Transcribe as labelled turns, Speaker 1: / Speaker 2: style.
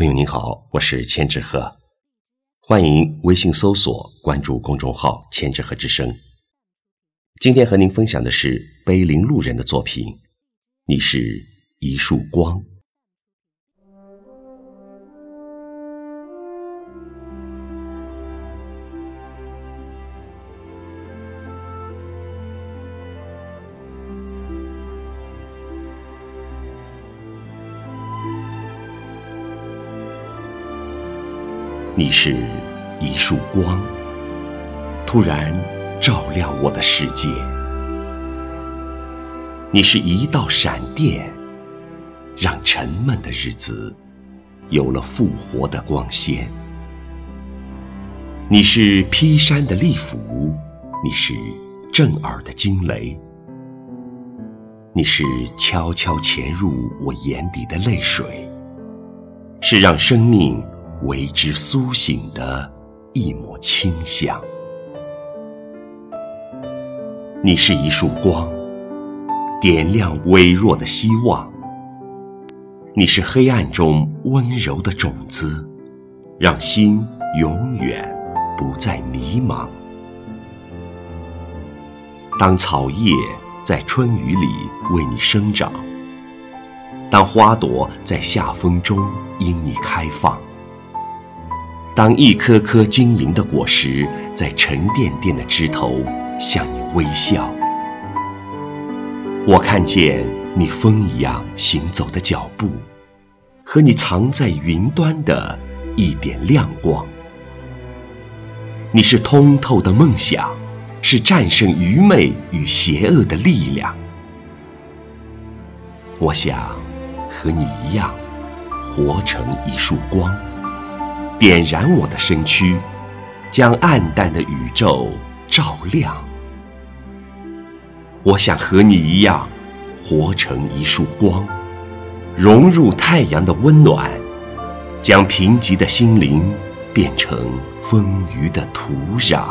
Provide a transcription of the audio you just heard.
Speaker 1: 朋友您好，我是千纸鹤，欢迎微信搜索关注公众号“千纸鹤之声”。今天和您分享的是碑林路人的作品，《你是一束光》。你是一束光，突然照亮我的世界；你是一道闪电，让沉闷的日子有了复活的光鲜；你是劈山的利斧，你是震耳的惊雷；你是悄悄潜入我眼底的泪水，是让生命。为之苏醒的一抹清香。你是一束光，点亮微弱的希望。你是黑暗中温柔的种子，让心永远不再迷茫。当草叶在春雨里为你生长，当花朵在夏风中因你开放。当一颗颗晶莹的果实在沉甸甸的枝头向你微笑，我看见你风一样行走的脚步，和你藏在云端的一点亮光。你是通透的梦想，是战胜愚昧与邪恶的力量。我想和你一样，活成一束光。点燃我的身躯，将暗淡的宇宙照亮。我想和你一样，活成一束光，融入太阳的温暖，将贫瘠的心灵变成丰腴的土壤。